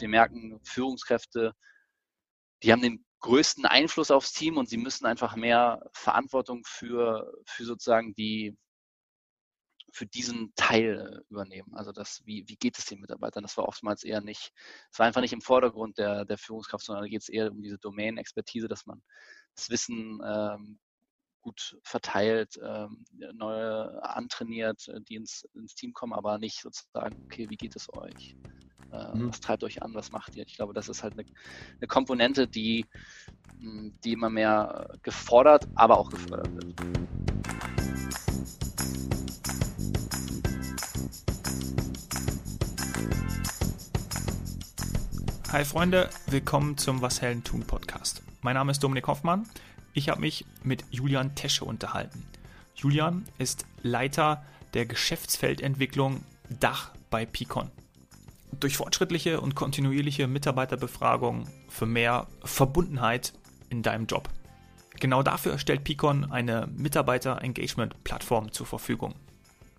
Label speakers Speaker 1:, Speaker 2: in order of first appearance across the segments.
Speaker 1: wir merken, Führungskräfte, die haben den größten Einfluss aufs Team und sie müssen einfach mehr Verantwortung für, für sozusagen die, für diesen Teil übernehmen. Also das, wie, wie geht es den Mitarbeitern? Das war oftmals eher nicht, es war einfach nicht im Vordergrund der, der Führungskraft, sondern da geht es eher um diese Domain-Expertise, dass man das Wissen ähm, gut verteilt, ähm, neue antrainiert, äh, die ins, ins Team kommen, aber nicht sozusagen, okay, wie geht es euch? Äh, mhm. Was treibt euch an? Was macht ihr? Ich glaube, das ist halt eine, eine Komponente, die, hm, die immer mehr gefordert, aber auch gefördert wird.
Speaker 2: Hi Freunde, willkommen zum Was Hellen tun Podcast. Mein Name ist Dominik Hoffmann. Ich habe mich mit Julian Tesche unterhalten. Julian ist Leiter der Geschäftsfeldentwicklung Dach bei Picon. Durch fortschrittliche und kontinuierliche Mitarbeiterbefragung für mehr Verbundenheit in deinem Job. Genau dafür stellt Picon eine Mitarbeiter-Engagement-Plattform zur Verfügung.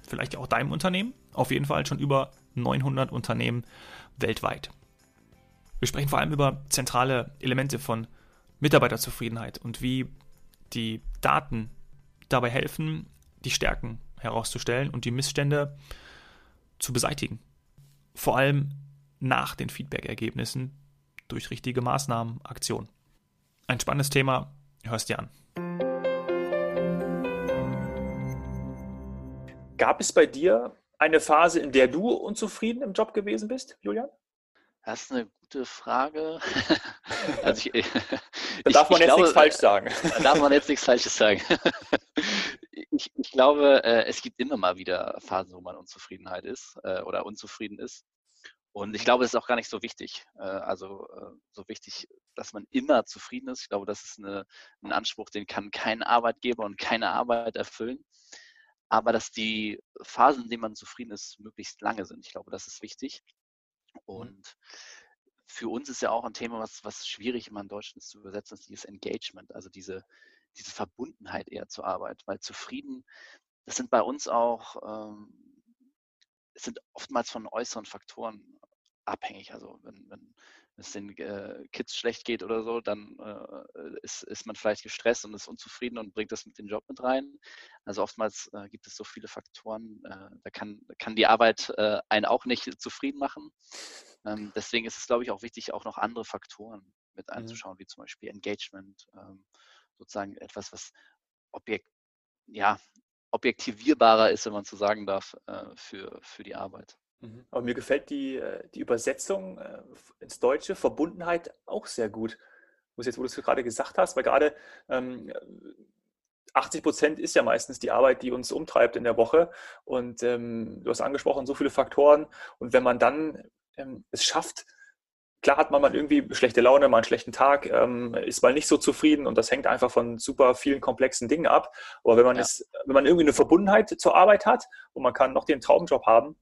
Speaker 2: Vielleicht auch deinem Unternehmen, auf jeden Fall schon über 900 Unternehmen weltweit. Wir sprechen vor allem über zentrale Elemente von Mitarbeiterzufriedenheit und wie die Daten dabei helfen, die Stärken herauszustellen und die Missstände zu beseitigen. Vor allem nach den Feedback-Ergebnissen durch richtige Maßnahmen, Aktionen. Ein spannendes Thema, hörst dir an. Gab es bei dir eine Phase, in der du unzufrieden im Job gewesen bist, Julian?
Speaker 1: Das ist eine gute Frage. also
Speaker 2: ich, da darf man jetzt glaube, nichts falsch sagen.
Speaker 1: Da darf man jetzt nichts Falsches sagen. Ich, ich, glaube, äh, es gibt immer mal wieder Phasen, wo man Unzufriedenheit ist äh, oder unzufrieden ist. Und ich glaube, es ist auch gar nicht so wichtig. Äh, also so wichtig, dass man immer zufrieden ist. Ich glaube, das ist eine, ein Anspruch, den kann kein Arbeitgeber und keine Arbeit erfüllen. Aber dass die Phasen, in denen man zufrieden ist, möglichst lange sind. Ich glaube, das ist wichtig. Mhm. Und für uns ist ja auch ein Thema, was, was schwierig immer in Deutschland zu übersetzen ist, dieses Engagement, also diese, diese Verbundenheit eher zur Arbeit. Weil zufrieden, das sind bei uns auch, ähm, es sind oftmals von äußeren Faktoren abhängig. Also wenn, wenn es den äh, Kids schlecht geht oder so, dann äh, ist, ist man vielleicht gestresst und ist unzufrieden und bringt das mit dem Job mit rein. Also oftmals äh, gibt es so viele Faktoren, äh, da kann, kann die Arbeit äh, einen auch nicht zufrieden machen. Ähm, deswegen ist es, glaube ich, auch wichtig, auch noch andere Faktoren mit mhm. einzuschauen, mhm. wie zum Beispiel Engagement, ähm, sozusagen etwas, was objekt, ja, objektivierbarer ist, wenn man so sagen darf, äh, für, für die Arbeit.
Speaker 2: Mhm. Aber mir gefällt die, äh, die Übersetzung äh, ins Deutsche, Verbundenheit, auch sehr gut. Wo jetzt, wo du es gerade gesagt hast, weil gerade ähm, 80 Prozent ist ja meistens die Arbeit, die uns umtreibt in der Woche. Und ähm, du hast angesprochen, so viele Faktoren. Und wenn man dann ähm, es schafft, klar hat man mal irgendwie schlechte Laune, mal einen schlechten Tag, ähm, ist mal nicht so zufrieden und das hängt einfach von super vielen komplexen Dingen ab. Aber wenn man ja. es, wenn man irgendwie eine Verbundenheit zur Arbeit hat und man kann noch den Traumjob haben,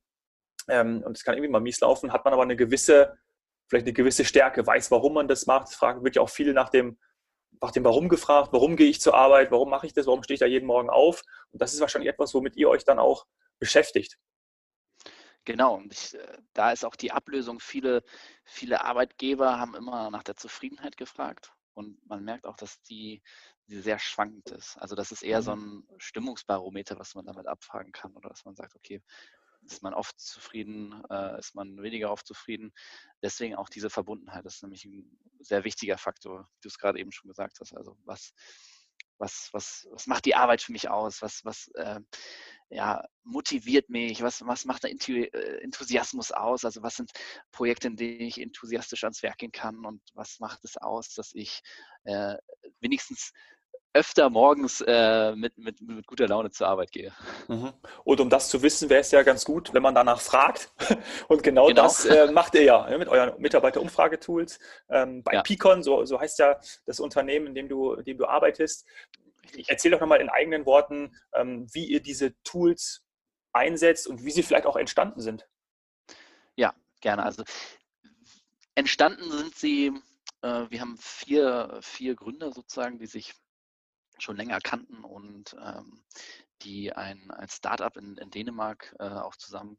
Speaker 2: ähm, und es kann irgendwie mal mies laufen, hat man aber eine gewisse, vielleicht eine gewisse Stärke, weiß, warum man das macht. Es wird ja auch viel nach dem, nach dem Warum gefragt, warum gehe ich zur Arbeit, warum mache ich das, warum stehe ich da jeden Morgen auf. Und das ist wahrscheinlich etwas, womit ihr euch dann auch beschäftigt.
Speaker 1: Genau, und ich, äh, da ist auch die Ablösung. Viele, viele Arbeitgeber haben immer nach der Zufriedenheit gefragt. Und man merkt auch, dass die, die sehr schwankend ist. Also das ist eher so mhm. ein Stimmungsbarometer, was man damit abfragen kann. Oder dass man sagt, okay, ist man oft zufrieden, äh, ist man weniger oft zufrieden. Deswegen auch diese Verbundenheit das ist nämlich ein sehr wichtiger Faktor, wie du es gerade eben schon gesagt hast. Also was, was, was, was macht die Arbeit für mich aus? Was, was äh, ja, motiviert mich? Was, was macht der äh, Enthusiasmus aus? Also was sind Projekte, in denen ich enthusiastisch ans Werk gehen kann? Und was macht es aus, dass ich äh, wenigstens öfter morgens äh, mit, mit, mit guter Laune zur Arbeit gehe.
Speaker 2: Mhm. Und um das zu wissen, wäre es ja ganz gut, wenn man danach fragt. Und genau, genau. das äh, macht ihr ja mit euren Mitarbeiterumfragetools. Ähm, bei ja. Picon, so, so heißt ja das Unternehmen, in dem du, in dem du arbeitest. Erzähl doch nochmal in eigenen Worten, ähm, wie ihr diese Tools einsetzt und wie sie vielleicht auch entstanden sind.
Speaker 1: Ja, gerne. Also entstanden sind sie, äh, wir haben vier, vier Gründer sozusagen, die sich schon länger kannten und ähm, die ein, ein Startup in, in Dänemark äh, auch zusammen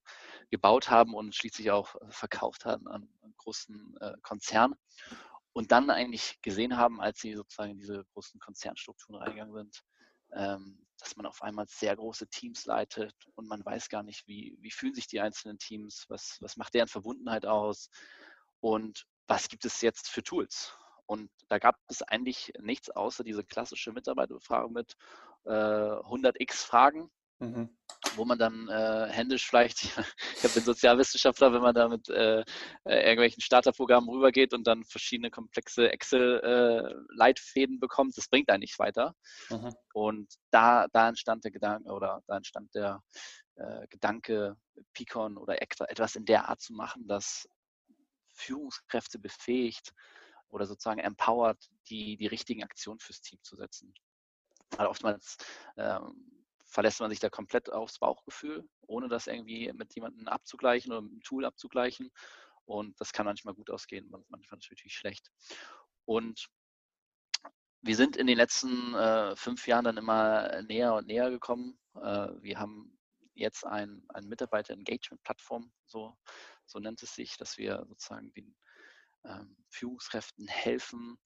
Speaker 1: gebaut haben und schließlich auch verkauft haben an einen großen äh, Konzern. Und dann eigentlich gesehen haben, als sie sozusagen in diese großen Konzernstrukturen reingegangen sind, ähm, dass man auf einmal sehr große Teams leitet und man weiß gar nicht, wie, wie fühlen sich die einzelnen Teams, was, was macht deren Verbundenheit aus und was gibt es jetzt für Tools. Und da gab es eigentlich nichts außer diese klassische Mitarbeiterbefragung mit äh, 100x Fragen, mhm. wo man dann äh, händisch vielleicht, ich bin Sozialwissenschaftler, wenn man da mit äh, irgendwelchen Starterprogrammen rübergeht und dann verschiedene komplexe Excel-Leitfäden äh, bekommt, das bringt einen nicht weiter. Mhm. Und da, da entstand der Gedanke oder da entstand der äh, Gedanke, Picon oder etwas in der Art zu machen, dass Führungskräfte befähigt oder sozusagen empowert, die, die richtigen Aktionen fürs Team zu setzen. Weil oftmals ähm, verlässt man sich da komplett aufs Bauchgefühl, ohne das irgendwie mit jemandem abzugleichen oder mit einem Tool abzugleichen. Und das kann manchmal gut ausgehen, manchmal natürlich schlecht. Und wir sind in den letzten äh, fünf Jahren dann immer näher und näher gekommen. Äh, wir haben jetzt ein, ein Mitarbeiter-Engagement-Plattform, so, so nennt es sich, dass wir sozusagen den Führungskräften helfen,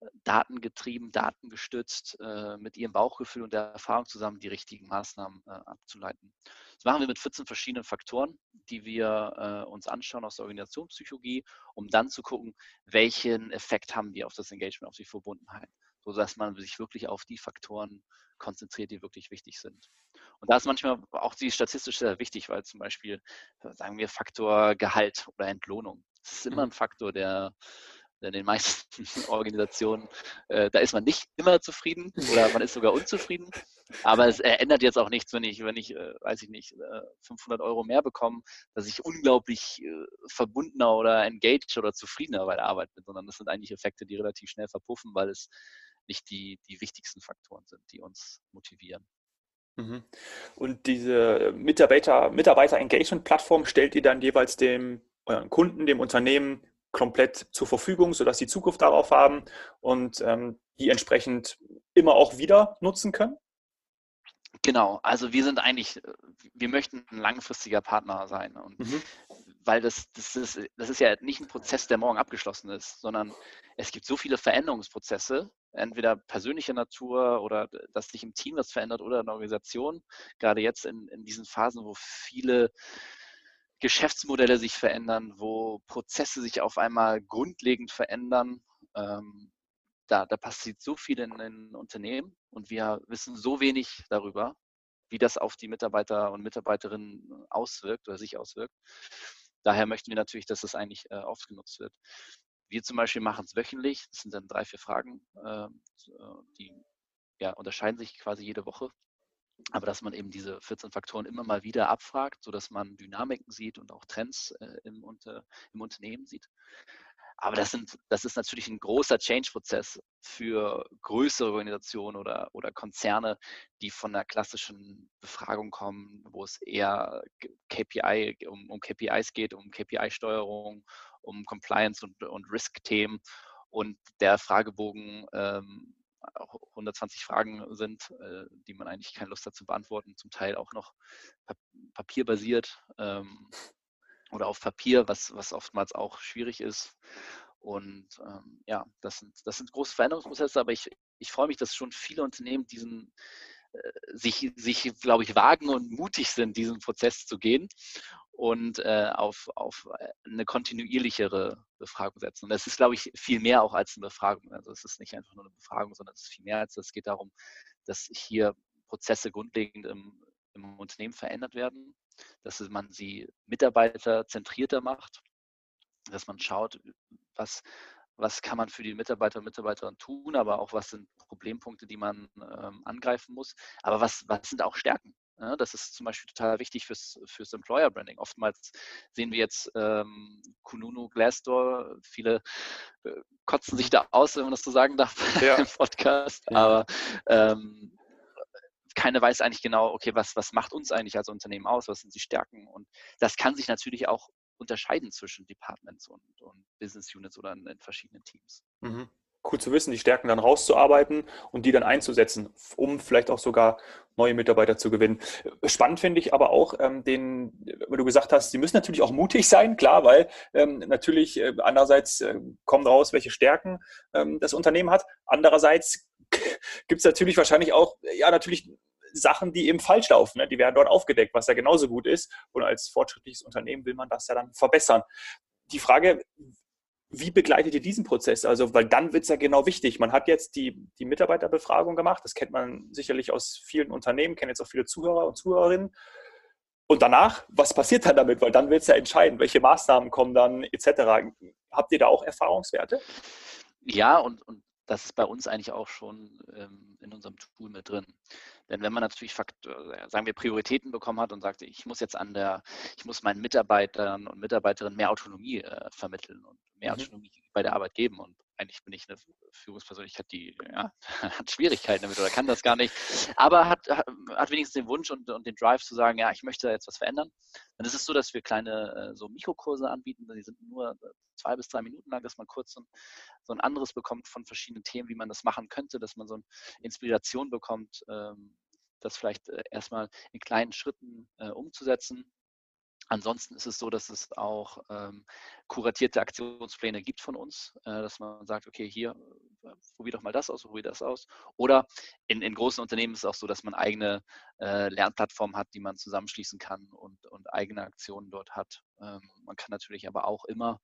Speaker 1: äh, datengetrieben, datengestützt, äh, mit ihrem Bauchgefühl und der Erfahrung zusammen die richtigen Maßnahmen äh, abzuleiten. Das machen wir mit 14 verschiedenen Faktoren, die wir uns anschauen aus der Organisationspsychologie, um dann zu gucken, welchen Effekt haben die auf das Engagement, auf die Verbundenheit, sodass man sich wirklich auf die Faktoren konzentriert, die wirklich wichtig sind. Und da ist manchmal auch die statistisch sehr wichtig, weil zum Beispiel, sagen wir, Faktor Gehalt oder Entlohnung. Das ist immer mhm. ein Faktor, der in den meisten Organisationen, äh, da ist man nicht immer zufrieden oder man ist sogar unzufrieden. Aber es ändert jetzt auch nichts, wenn ich, wenn ich, äh, weiß ich nicht, äh, 500 Euro mehr bekomme, dass ich unglaublich äh, verbundener oder engaged oder zufriedener bei der Arbeit bin, sondern das sind eigentlich Effekte, die relativ schnell verpuffen, weil es nicht die, die wichtigsten Faktoren sind, die uns motivieren.
Speaker 2: Mhm. Und diese Mitarbeiter, Mitarbeiter-Engagement-Plattform stellt ihr dann jeweils dem euren Kunden, dem Unternehmen komplett zur Verfügung, sodass sie Zugriff darauf haben und ähm, die entsprechend immer auch wieder nutzen können?
Speaker 1: Genau, also wir sind eigentlich, wir möchten ein langfristiger Partner sein. Und mhm. weil das, das, ist, das ist ja nicht ein Prozess, der morgen abgeschlossen ist, sondern es gibt so viele Veränderungsprozesse, entweder persönlicher Natur oder dass sich im Team was verändert oder in der Organisation. Gerade jetzt in, in diesen Phasen, wo viele Geschäftsmodelle sich verändern, wo Prozesse sich auf einmal grundlegend verändern. Ähm, da, da passiert so viel in den Unternehmen und wir wissen so wenig darüber, wie das auf die Mitarbeiter und Mitarbeiterinnen auswirkt oder sich auswirkt. Daher möchten wir natürlich, dass das eigentlich äh, oft genutzt wird. Wir zum Beispiel machen es wöchentlich. Das sind dann drei, vier Fragen, ähm, äh, die ja, unterscheiden sich quasi jede Woche aber dass man eben diese 14 Faktoren immer mal wieder abfragt, sodass man Dynamiken sieht und auch Trends äh, im, unter, im Unternehmen sieht. Aber das, sind, das ist natürlich ein großer Change-Prozess für größere Organisationen oder, oder Konzerne, die von der klassischen Befragung kommen, wo es eher KPI, um, um KPIs geht, um KPI-Steuerung, um Compliance und, und Risk-Themen. Und der Fragebogen ähm, 120 Fragen sind, äh, die man eigentlich keine Lust hat zu beantworten, zum Teil auch noch papierbasiert ähm, oder auf Papier, was, was oftmals auch schwierig ist. Und ähm, ja, das sind, das sind große Veränderungsprozesse, aber ich, ich freue mich, dass schon viele Unternehmen diesen äh, sich, sich, glaube ich, wagen und mutig sind, diesen Prozess zu gehen und äh, auf, auf äh, eine kontinuierlichere Befragung setzen. Und das ist, glaube ich, viel mehr auch als eine Befragung. Also es ist nicht einfach nur eine Befragung, sondern es ist viel mehr als das. Es geht darum, dass hier Prozesse grundlegend im, im Unternehmen verändert werden, dass man sie mitarbeiterzentrierter macht, dass man schaut, was, was kann man für die Mitarbeiter und Mitarbeiterinnen tun, aber auch was sind Problempunkte, die man ähm, angreifen muss. Aber was, was sind auch Stärken? Ja, das ist zum Beispiel total wichtig fürs, fürs Employer Branding. Oftmals sehen wir jetzt ähm, Kununu, Glassdoor, viele äh, kotzen sich da aus, wenn man das so sagen darf ja. im Podcast, ja. aber ähm, keiner weiß eigentlich genau, okay, was, was macht uns eigentlich als Unternehmen aus, was sind die Stärken und das kann sich natürlich auch unterscheiden zwischen Departments und, und Business Units oder in, in verschiedenen Teams.
Speaker 2: Mhm. Cool zu wissen, die Stärken dann rauszuarbeiten und die dann einzusetzen, um vielleicht auch sogar neue Mitarbeiter zu gewinnen. Spannend finde ich aber auch ähm, den, wenn du gesagt hast, sie müssen natürlich auch mutig sein, klar, weil ähm, natürlich äh, andererseits äh, kommen raus, welche Stärken ähm, das Unternehmen hat. Andererseits gibt es natürlich wahrscheinlich auch, ja, natürlich Sachen, die eben falsch laufen. Ne? Die werden dort aufgedeckt, was ja genauso gut ist. Und als fortschrittliches Unternehmen will man das ja dann verbessern. Die Frage, wie begleitet ihr diesen Prozess? Also, weil dann wird es ja genau wichtig. Man hat jetzt die, die Mitarbeiterbefragung gemacht. Das kennt man sicherlich aus vielen Unternehmen, kennen jetzt auch viele Zuhörer und Zuhörerinnen. Und danach, was passiert dann damit? Weil dann wird es ja entscheiden, welche Maßnahmen kommen dann etc. Habt ihr da auch Erfahrungswerte?
Speaker 1: Ja, und, und das ist bei uns eigentlich auch schon ähm, in unserem Tool mit drin. Denn wenn man natürlich Fakt, äh, sagen wir Prioritäten bekommen hat und sagt, ich muss jetzt an der, ich muss meinen Mitarbeitern und Mitarbeiterinnen mehr Autonomie äh, vermitteln und mehr mhm. Autonomie bei der Arbeit geben und eigentlich bin ich eine Führungspersönlichkeit, die ja, hat Schwierigkeiten damit oder kann das gar nicht, aber hat, hat wenigstens den Wunsch und, und den Drive zu sagen, ja, ich möchte jetzt was verändern. Dann ist es so, dass wir kleine äh, so Mikrokurse anbieten, die sind nur zwei bis drei Minuten lang, dass man kurz so ein, so ein anderes bekommt von verschiedenen Themen, wie man das machen könnte, dass man so eine Inspiration bekommt, ähm, das vielleicht äh, erstmal in kleinen Schritten äh, umzusetzen Ansonsten ist es so, dass es auch ähm, kuratierte Aktionspläne gibt von uns, äh, dass man sagt, okay, hier, äh, probier doch mal das aus, probier das aus. Oder in, in großen Unternehmen ist es auch so, dass man eigene äh, Lernplattformen hat, die man zusammenschließen kann und, und eigene Aktionen dort hat. Ähm, man kann natürlich aber auch immer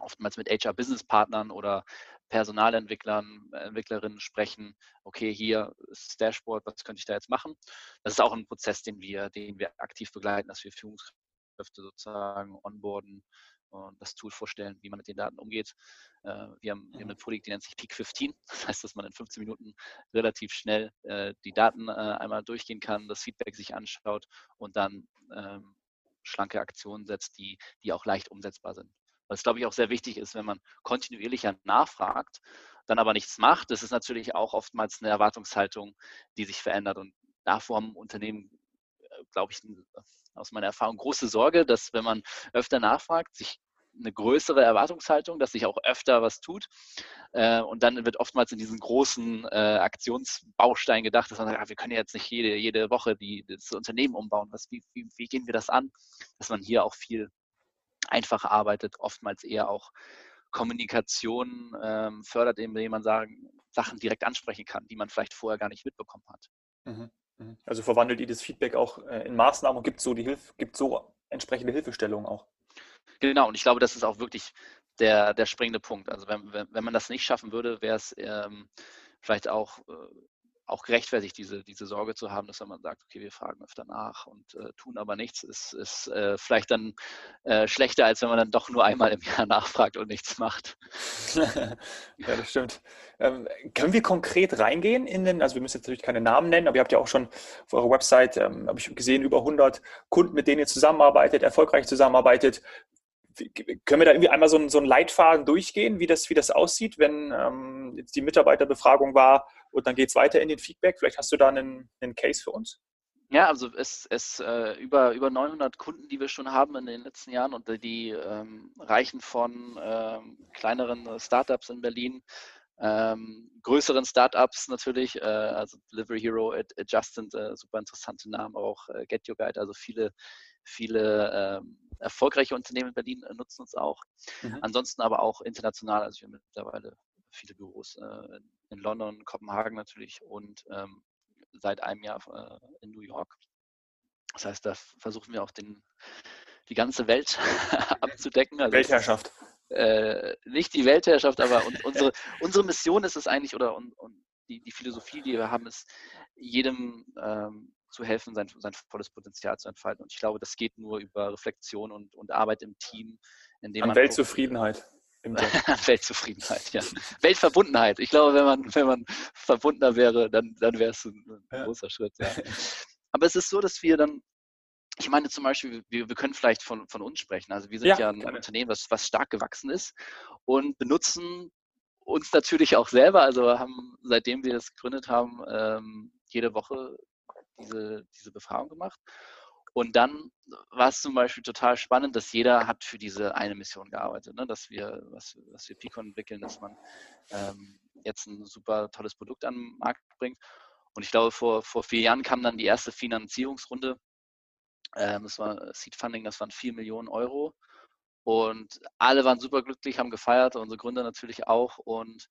Speaker 1: oftmals mit HR-Business-Partnern oder Personalentwicklern, Entwicklerinnen sprechen, okay, hier ist das Dashboard, was könnte ich da jetzt machen? Das ist auch ein Prozess, den wir, den wir aktiv begleiten, dass wir Führungskräfte Führungskräfte sozusagen onboarden und das Tool vorstellen, wie man mit den Daten umgeht. Äh, wir haben, wir haben eine Folie, die nennt sich Peak 15. Das heißt, dass man in 15 Minuten relativ schnell äh, die Daten äh, einmal durchgehen kann, das Feedback sich anschaut und dann ähm, schlanke Aktionen setzt, die, die auch leicht umsetzbar sind. Was, glaube ich, auch sehr wichtig ist, wenn man kontinuierlicher nachfragt, dann aber nichts macht. Das ist natürlich auch oftmals eine Erwartungshaltung, die sich verändert. Und davor haben Unternehmen, glaube ich, aus meiner Erfahrung große Sorge, dass wenn man öfter nachfragt, sich eine größere Erwartungshaltung, dass sich auch öfter was tut. Äh, und dann wird oftmals in diesen großen äh, Aktionsbaustein gedacht, dass man sagt, ah, wir können jetzt nicht jede, jede Woche die, das Unternehmen umbauen. Was, wie, wie, wie gehen wir das an? Dass man hier auch viel einfacher arbeitet, oftmals eher auch Kommunikation ähm, fördert, indem man sagen, Sachen direkt ansprechen kann, die man vielleicht vorher gar nicht mitbekommen hat.
Speaker 2: Mhm. Mhm. Also verwandelt ihr das Feedback auch äh, in Maßnahmen und gibt so die Hilfe, gibt so entsprechende Hilfestellungen auch.
Speaker 1: Genau, und ich glaube, das ist auch wirklich der, der springende Punkt. Also wenn, wenn, wenn man das nicht schaffen würde, wäre es ähm, vielleicht auch äh, auch gerechtfertigt, diese, diese Sorge zu haben, dass wenn man sagt, okay, wir fragen öfter nach und äh, tun aber nichts, ist, ist äh, vielleicht dann äh, schlechter, als wenn man dann doch nur einmal im Jahr nachfragt und nichts macht.
Speaker 2: ja, das stimmt. Ähm, können wir konkret reingehen in den, also wir müssen jetzt natürlich keine Namen nennen, aber ihr habt ja auch schon auf eurer Website, ähm, habe ich gesehen, über 100 Kunden, mit denen ihr zusammenarbeitet, erfolgreich zusammenarbeitet können wir da irgendwie einmal so einen, so einen Leitfaden durchgehen, wie das, wie das aussieht, wenn ähm, jetzt die Mitarbeiterbefragung war und dann geht es weiter in den Feedback? Vielleicht hast du da einen, einen Case für uns?
Speaker 1: Ja, also es, es äh, über, über 900 Kunden, die wir schon haben in den letzten Jahren und die ähm, reichen von ähm, kleineren Startups in Berlin, ähm, größeren Startups natürlich, äh, also Delivery Hero, Adjusted, äh, super interessante Namen, auch äh, Get Your Guide, also viele, viele ähm, erfolgreiche Unternehmen in Berlin äh, nutzen uns auch. Mhm. Ansonsten aber auch international, also wir haben mittlerweile viele Büros äh, in London, Kopenhagen natürlich und ähm, seit einem Jahr äh, in New York. Das heißt, da versuchen wir auch den, die ganze Welt abzudecken.
Speaker 2: Also Weltherrschaft.
Speaker 1: äh, nicht die Weltherrschaft, aber unsere, unsere Mission ist es eigentlich, oder und, und die, die Philosophie, die wir haben, ist, jedem ähm, zu helfen, sein, sein volles Potenzial zu entfalten. Und ich glaube, das geht nur über Reflexion und, und Arbeit im Team.
Speaker 2: Indem An man Weltzufriedenheit.
Speaker 1: Weltzufriedenheit, ja. Weltverbundenheit. Ich glaube, wenn man, wenn man verbundener wäre, dann, dann wäre es ein, ja. großer Schritt. Ja. Aber es ist so, dass wir dann, ich meine zum Beispiel, wir, wir können vielleicht von, von uns sprechen. Also wir sind ja, ja ein gerne. Unternehmen, was, was stark gewachsen ist und benutzen uns natürlich auch selber. Also haben, seitdem wir das gegründet haben, ähm, jede Woche diese, diese Befragung gemacht. Und dann war es zum Beispiel total spannend, dass jeder hat für diese eine Mission gearbeitet, ne? dass wir, was, was wir Picon entwickeln, dass man ähm, jetzt ein super tolles Produkt an den Markt bringt. Und ich glaube, vor, vor vier Jahren kam dann die erste Finanzierungsrunde. Ähm, das war Seed Funding, das waren vier Millionen Euro. Und alle waren super glücklich, haben gefeiert, unsere Gründer natürlich auch. Und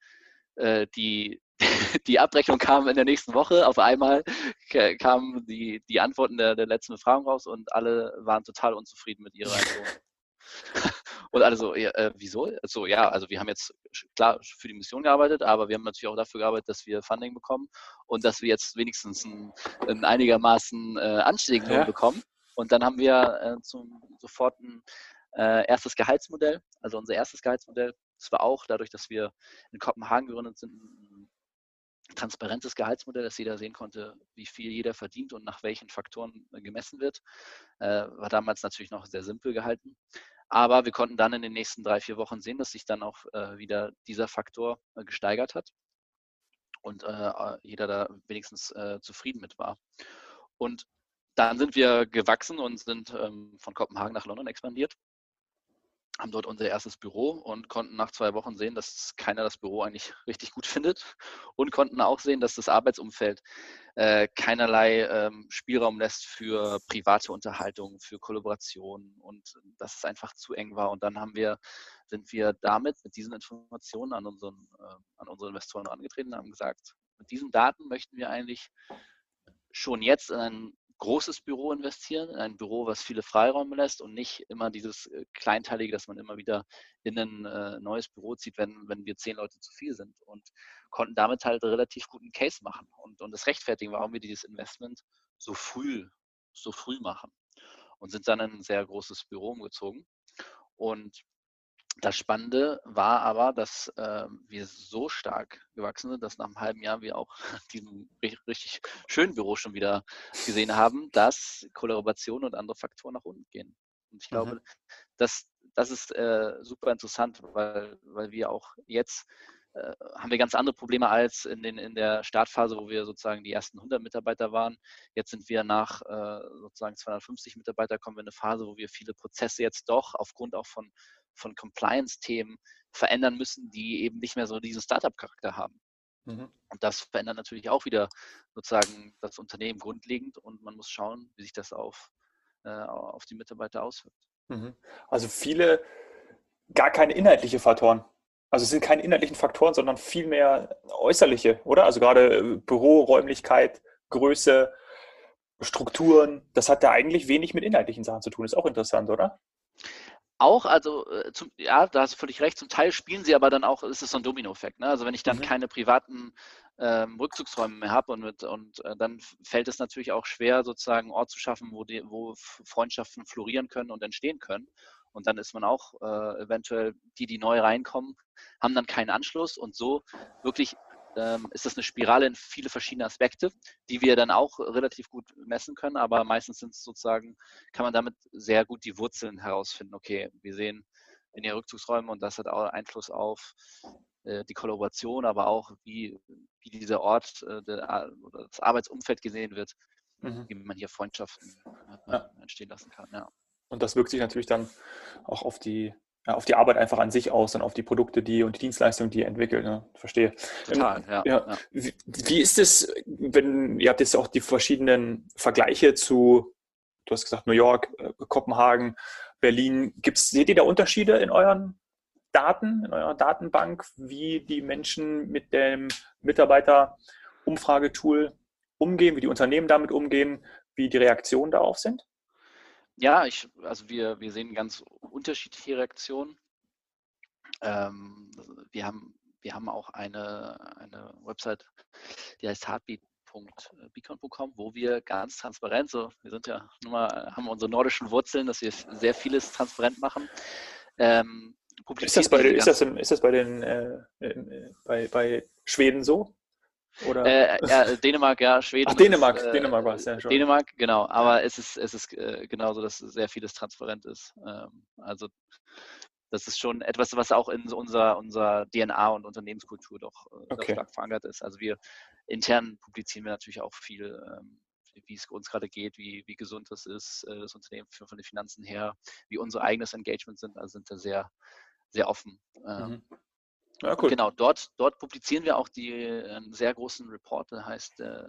Speaker 1: äh, die, die Abrechnung kam in der nächsten Woche. Auf einmal kamen die, die Antworten der, der letzten Befragung raus und alle waren total unzufrieden mit ihrer Entscheidung. und alle so, ja, äh, wieso? So, ja, also wir haben jetzt klar für die Mission gearbeitet, aber wir haben natürlich auch dafür gearbeitet, dass wir Funding bekommen und dass wir jetzt wenigstens einen, einen einigermaßen äh, Lohn ja. bekommen. Und dann haben wir äh, zum, sofort ein äh, erstes Gehaltsmodell, also unser erstes Gehaltsmodell es war auch dadurch, dass wir in Kopenhagen gegründet sind, ein transparentes Gehaltsmodell, dass jeder sehen konnte, wie viel jeder verdient und nach welchen Faktoren gemessen wird. Äh, war damals natürlich noch sehr simpel gehalten. Aber wir konnten dann in den nächsten drei, vier Wochen sehen, dass sich dann auch äh, wieder dieser Faktor äh, gesteigert hat und jeder da wenigstens zufrieden mit war. Und dann sind wir gewachsen und sind ähm, von Kopenhagen nach London expandiert haben dort unser erstes Büro und konnten nach zwei Wochen sehen, dass keiner das Büro eigentlich richtig gut findet und konnten auch sehen, dass das Arbeitsumfeld äh, keinerlei ähm, Spielraum lässt für private Unterhaltung, für Kollaboration und dass es einfach zu eng war. Und dann haben wir, sind wir damit mit diesen Informationen an unseren, äh, an unsere Investoren herangetreten und haben gesagt, mit diesen Daten möchten wir eigentlich schon jetzt in ein großes Büro investieren, in ein Büro, was viele Freiräume lässt und nicht immer dieses äh, Kleinteilige, dass man immer wieder in ein äh, neues Büro zieht, wenn, wenn wir zehn Leute zu viel sind und konnten damit halt relativ guten Case machen und, und das rechtfertigen, warum wir dieses Investment so früh, so früh machen und sind dann in ein sehr großes Büro umgezogen und das Spannende war aber, dass äh, wir so stark gewachsen sind, dass nach einem halben Jahr wir auch diesem richtig schönen Büro schon wieder gesehen haben, dass Kollaboration und andere Faktoren nach unten gehen. Und ich glaube, mhm. das, das ist äh, super interessant, weil, weil wir auch jetzt äh, haben wir ganz andere Probleme als in, den, in der Startphase, wo wir sozusagen die ersten 100 Mitarbeiter waren. Jetzt sind wir nach äh, sozusagen 250 Mitarbeiter, kommen wir in eine Phase, wo wir viele Prozesse jetzt doch aufgrund auch von von Compliance-Themen verändern müssen, die eben nicht mehr so diesen Startup-Charakter haben. Mhm. Und das verändert natürlich auch wieder sozusagen das Unternehmen grundlegend und man muss schauen, wie sich das auf, äh, auf die Mitarbeiter auswirkt.
Speaker 2: Mhm. Also viele, gar keine inhaltliche Faktoren. Also es sind keine inhaltlichen Faktoren, sondern vielmehr äußerliche, oder? Also gerade äh, Büroräumlichkeit, Größe, Strukturen, das hat da eigentlich wenig mit inhaltlichen Sachen zu tun. Ist auch interessant, oder?
Speaker 1: Auch, also äh, zum, ja, da hast du völlig recht, zum Teil spielen sie aber dann auch, ist es so ein Domino-Effekt. Ne? Also wenn ich dann mhm. keine privaten ähm, Rückzugsräume mehr habe und, mit, und äh, dann fällt es natürlich auch schwer, sozusagen einen Ort zu schaffen, wo, die, wo Freundschaften florieren können und entstehen können. Und dann ist man auch äh, eventuell, die, die neu reinkommen, haben dann keinen Anschluss und so wirklich ähm, ist das eine Spirale in viele verschiedene Aspekte, die wir dann auch relativ gut messen können, aber meistens sind es sozusagen, kann man damit sehr gut die Wurzeln herausfinden. Okay, wir sehen in den Rückzugsräumen und das hat auch Einfluss auf äh, die Kollaboration, aber auch wie, wie dieser Ort äh, der, oder das Arbeitsumfeld gesehen wird, mhm. wie man hier Freundschaften äh, ja. entstehen lassen kann. Ja.
Speaker 2: Und das wirkt sich natürlich dann auch auf die ja, auf die Arbeit einfach an sich aus und auf die Produkte, die und die Dienstleistungen, die ihr entwickelt. Ne? Verstehe.
Speaker 1: Total, ja. ja.
Speaker 2: ja. Wie, wie, ist es, wenn, ihr habt jetzt auch die verschiedenen Vergleiche zu, du hast gesagt, New York, äh, Kopenhagen, Berlin. Gibt's, seht ihr da Unterschiede in euren Daten, in eurer Datenbank, wie die Menschen mit dem Mitarbeiter-Umfragetool umgehen, wie die Unternehmen damit umgehen, wie die Reaktionen darauf sind?
Speaker 1: Ja, ich, also wir, wir sehen ganz unterschiedliche Reaktionen. Ähm, wir, haben, wir haben auch eine, eine Website, die heißt heartbeat.beacon.com, wo wir ganz transparent, so wir sind ja nun mal, haben unsere nordischen Wurzeln, dass wir sehr vieles transparent machen.
Speaker 2: Ähm, ist, das bei, ist, das im, ist das bei den äh, äh, bei, bei Schweden so?
Speaker 1: Oder? Äh, ja, Dänemark, ja, Schweden.
Speaker 2: Ach, Dänemark, ist, äh, Dänemark war es ja
Speaker 1: schon. Dänemark, genau. Aber es ist, es ist äh, genauso, dass sehr vieles transparent ist. Ähm, also das ist schon etwas, was auch in unserer, unserer DNA und Unternehmenskultur doch, äh, okay. stark verankert ist. Also wir intern publizieren wir natürlich auch viel, ähm, wie es uns gerade geht, wie, wie gesund das ist, äh, das Unternehmen von den Finanzen her, wie unser eigenes Engagement sind, also sind da sehr, sehr offen. Ähm, mhm. Ja, cool. Genau, dort, dort publizieren wir auch die, einen sehr großen Report, der heißt äh,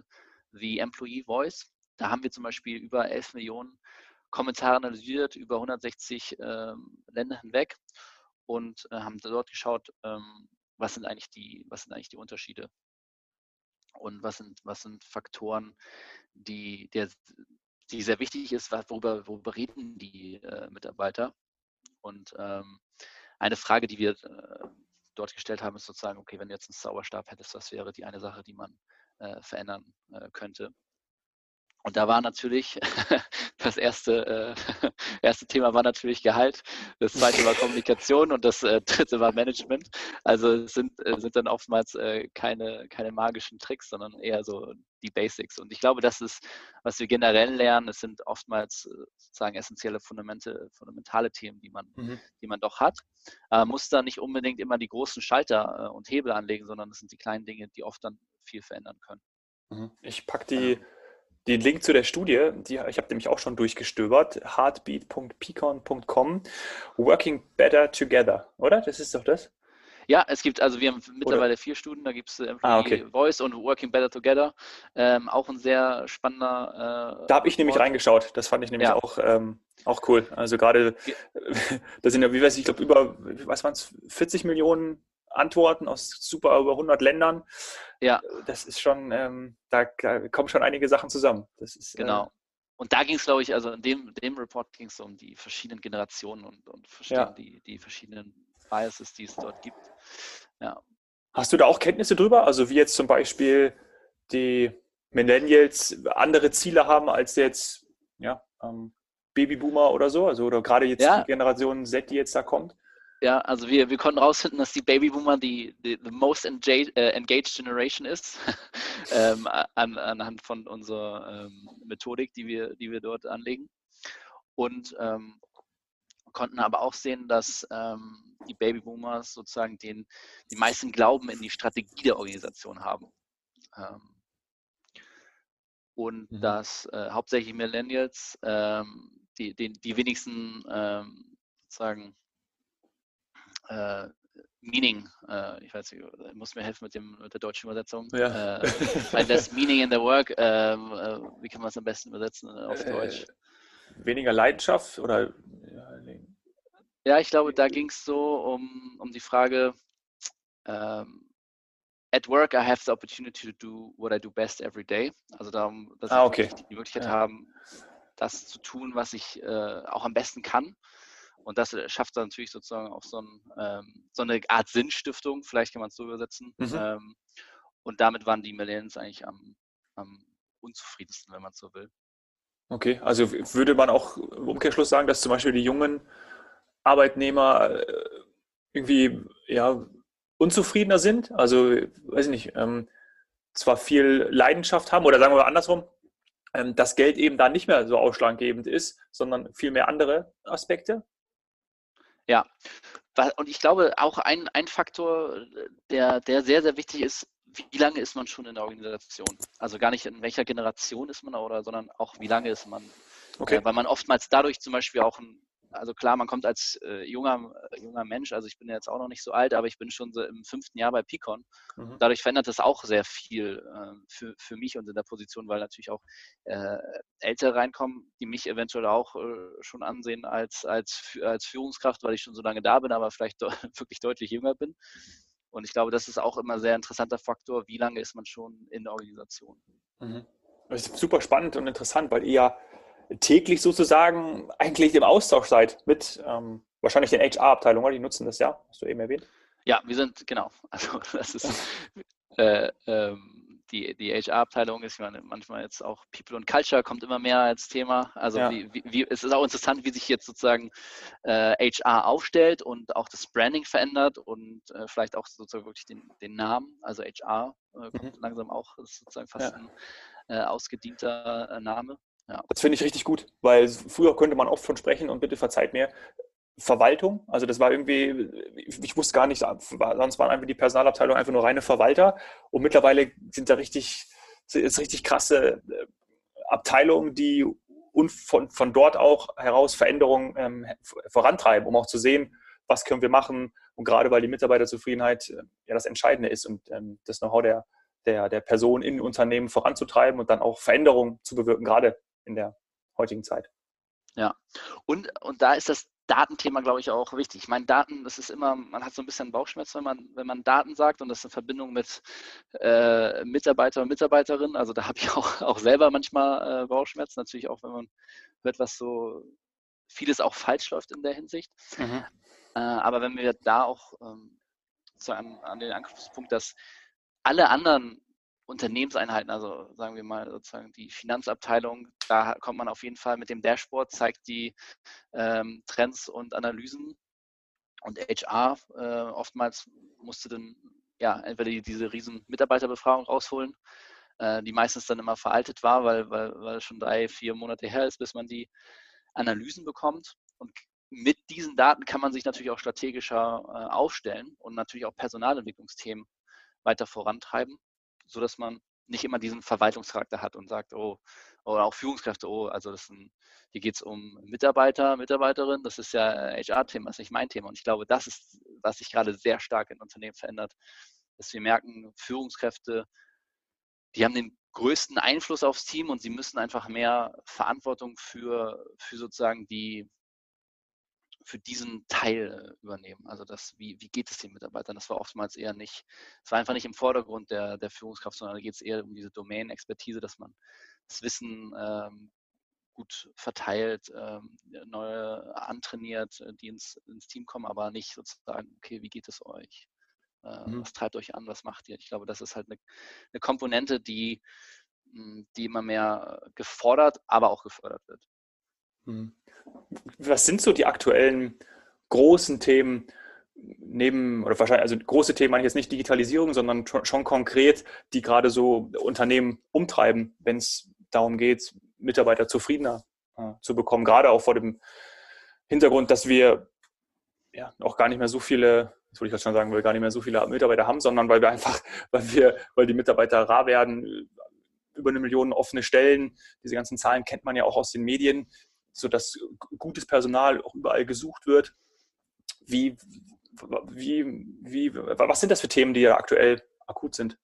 Speaker 1: The Employee Voice. Da haben wir zum Beispiel über 11 Millionen Kommentare analysiert, über 160 ähm, Länder hinweg und äh, haben dort geschaut, ähm, was sind eigentlich die, was sind eigentlich die Unterschiede und was sind, was sind Faktoren, die, der, die sehr wichtig ist, worüber, worüber reden die äh, Mitarbeiter. Und ähm, eine Frage, die wir äh, dort gestellt haben, ist sozusagen, okay, wenn du jetzt einen Zauberstab hättest, was wäre die eine Sache, die man äh, verändern äh, könnte? Und da war natürlich das erste, äh, erste Thema war natürlich Gehalt, das zweite war Kommunikation und das äh, dritte war Management. Also es sind, äh, sind dann oftmals äh, keine, keine magischen Tricks, sondern eher so die Basics. Und ich glaube, das ist, was wir generell lernen, es sind oftmals äh, sozusagen essentielle Fundamente, fundamentale Themen, die man, mhm. die man doch hat. Äh, muss da nicht unbedingt immer die großen Schalter und Hebel anlegen, sondern es sind die kleinen Dinge, die oft dann viel verändern können.
Speaker 2: Mhm. Ich packe die ähm, den Link zu der Studie, die, ich habe nämlich auch schon durchgestöbert, heartbeat.pecon.com, Working Better Together, oder? Das ist doch das?
Speaker 1: Ja, es gibt, also wir haben mittlerweile Oder? vier Studien, da gibt es äh, ah, okay. Voice und Working Better Together. Ähm, auch ein sehr spannender.
Speaker 2: Äh, da habe ich nämlich reingeschaut, das fand ich nämlich ja. auch, ähm, auch cool. Also gerade, da sind ja, wie weiß ich, ich glaube, über, was waren es, 40 Millionen Antworten aus super über 100 Ländern. Ja. Das ist schon, ähm, da, da, kommen schon einige Sachen zusammen. Das ist,
Speaker 1: äh, genau. Äh, und da ging es, glaube ich, also in dem, dem Report ging es um die verschiedenen Generationen und, und ja. die, die verschiedenen Biases, die es dort gibt.
Speaker 2: Ja. Hast du da auch Kenntnisse drüber? Also wie jetzt zum Beispiel die Millennials andere Ziele haben als jetzt ja, ähm, Babyboomer oder so? Also oder gerade jetzt ja. die Generation Z, die jetzt da kommt?
Speaker 1: Ja, also wir, wir konnten herausfinden, dass die Babyboomer die, die the most engaged, äh, engaged generation ist, ähm, an, anhand von unserer ähm, Methodik, die wir, die wir dort anlegen. Und ähm, konnten aber auch sehen, dass ähm, die Babyboomers sozusagen den, die meisten Glauben in die Strategie der Organisation haben. Ähm, und mhm. dass äh, hauptsächlich Millennials ähm, die, die, die wenigsten sozusagen äh, Meaning, äh, ich weiß nicht, muss mir helfen mit, dem, mit der deutschen Übersetzung. Ja. Äh, less Meaning in the Work, ähm, äh, wie kann man es am besten übersetzen auf äh, Deutsch?
Speaker 2: Weniger Leidenschaft oder?
Speaker 1: Ja, ich glaube, da ging es so um, um die Frage, ähm, at work I have the opportunity to do what I do best every day. Also darum, dass ah, okay. ich die Möglichkeit ja. haben, das zu tun, was ich äh, auch am besten kann. Und das äh, schafft dann natürlich sozusagen auch so, ein, ähm, so eine Art Sinnstiftung, vielleicht kann man es so übersetzen. Mhm. Ähm, und damit waren die Millennials eigentlich am, am unzufriedensten, wenn man so will.
Speaker 2: Okay, also würde man auch im Umkehrschluss sagen, dass zum Beispiel die jungen Arbeitnehmer äh, irgendwie ja, unzufriedener sind? Also, weiß ich nicht, ähm, zwar viel Leidenschaft haben oder sagen wir mal andersrum, ähm, das Geld eben da nicht mehr so ausschlaggebend ist, sondern viel mehr andere Aspekte?
Speaker 1: Ja, und ich glaube auch ein, ein Faktor, der, der sehr, sehr wichtig ist, wie lange ist man schon in der Organisation? Also gar nicht in welcher Generation ist man oder, sondern auch wie lange ist man. Okay. Äh, weil man oftmals dadurch zum Beispiel auch ein also klar, man kommt als äh, junger, äh, junger Mensch, also ich bin jetzt auch noch nicht so alt, aber ich bin schon so im fünften Jahr bei Picon. Mhm. Dadurch verändert das auch sehr viel äh, für, für mich und in der Position, weil natürlich auch äh, Ältere reinkommen, die mich eventuell auch äh, schon ansehen als, als, als Führungskraft, weil ich schon so lange da bin, aber vielleicht wirklich deutlich jünger bin. Und ich glaube, das ist auch immer ein sehr interessanter Faktor, wie lange ist man schon in der Organisation.
Speaker 2: Mhm. Das ist super spannend und interessant, weil ihr ja täglich sozusagen eigentlich im Austausch seid mit ähm, wahrscheinlich den HR-Abteilungen? Die nutzen das ja, hast du eben erwähnt.
Speaker 1: Ja, wir sind, genau. Also das ist äh, ähm, die, die HR-Abteilung ist, ich meine, manchmal jetzt auch People und Culture kommt immer mehr als Thema. Also ja. wie, wie, es ist auch interessant, wie sich jetzt sozusagen äh, HR aufstellt und auch das Branding verändert und äh, vielleicht auch sozusagen wirklich den, den Namen. Also HR äh, kommt mhm. langsam auch, ist sozusagen fast ja. ein äh, ausgedienter äh, Name.
Speaker 2: Ja. Das finde ich richtig gut, weil früher konnte man oft von sprechen und bitte verzeiht mir, Verwaltung. Also das war irgendwie, ich wusste gar nicht, sonst waren einfach die Personalabteilung einfach nur reine Verwalter und mittlerweile sind da richtig, ist richtig krasse äh, Abteilungen, die und von, von dort auch heraus Veränderungen ähm, vorantreiben, um auch zu sehen, was können wir machen. Und gerade weil die Mitarbeiterzufriedenheit äh, ja das Entscheidende ist und ähm, das Know-how der, der, der Person in Unternehmen voranzutreiben und dann auch Veränderungen zu bewirken, gerade in der heutigen Zeit.
Speaker 1: Ja, und, und da ist das Datenthema, glaube ich, auch wichtig. Ich meine, Daten, das ist immer, man hat so ein bisschen Bauchschmerz, wenn man, wenn man Daten sagt und das in Verbindung mit äh, Mitarbeiter und Mitarbeiterinnen. Also da habe ich auch, auch selber manchmal äh, Bauchschmerz, natürlich auch, wenn man hört, was so vieles auch falsch läuft in der Hinsicht. Mhm. Äh, aber wenn wir da auch ähm, zu einem, an den Anknüpfungspunkt, dass alle anderen Unternehmenseinheiten, also sagen wir mal sozusagen die Finanzabteilung, da kommt man auf jeden Fall mit dem Dashboard, zeigt die ähm, Trends und Analysen. Und HR äh, oftmals musste dann ja entweder die, diese riesen Mitarbeiterbefragung rausholen, äh, die meistens dann immer veraltet war, weil, weil, weil schon drei, vier Monate her ist, bis man die Analysen bekommt. Und mit diesen Daten kann man sich natürlich auch strategischer äh, aufstellen und natürlich auch Personalentwicklungsthemen weiter vorantreiben so dass man nicht immer diesen Verwaltungscharakter hat und sagt, oh, oder auch Führungskräfte, oh, also das ein, hier geht es um Mitarbeiter, Mitarbeiterin, das ist ja HR-Thema, das ist nicht mein Thema. Und ich glaube, das ist, was sich gerade sehr stark in Unternehmen verändert, dass wir merken, Führungskräfte, die haben den größten Einfluss aufs Team und sie müssen einfach mehr Verantwortung für, für sozusagen die, für diesen Teil äh, übernehmen. Also das, wie, wie geht es den Mitarbeitern? Das war oftmals eher nicht, es war einfach nicht im Vordergrund der, der Führungskraft, sondern da geht es eher um diese Domain-Expertise, dass man das Wissen ähm, gut verteilt, ähm, neue antrainiert, äh, die ins, ins Team kommen, aber nicht sozusagen, okay, wie geht es euch? Äh, mhm. Was treibt euch an? Was macht ihr? Ich glaube, das ist halt eine, eine Komponente, die, hm, die immer mehr gefordert, aber auch gefördert wird.
Speaker 2: Mhm. Was sind so die aktuellen großen Themen neben, oder wahrscheinlich, also große Themen meine ich jetzt nicht Digitalisierung, sondern schon konkret, die gerade so Unternehmen umtreiben, wenn es darum geht, Mitarbeiter zufriedener äh, zu bekommen, gerade auch vor dem Hintergrund, dass wir ja auch gar nicht mehr so viele, das wollte ich gerade schon sagen, weil wir gar nicht mehr so viele Mitarbeiter haben, sondern weil wir einfach, weil wir, weil die Mitarbeiter rar werden, über eine Million offene Stellen, diese ganzen Zahlen kennt man ja auch aus den Medien, sodass gutes Personal auch überall gesucht wird. Wie, wie, wie, was sind das für Themen, die ja aktuell akut sind?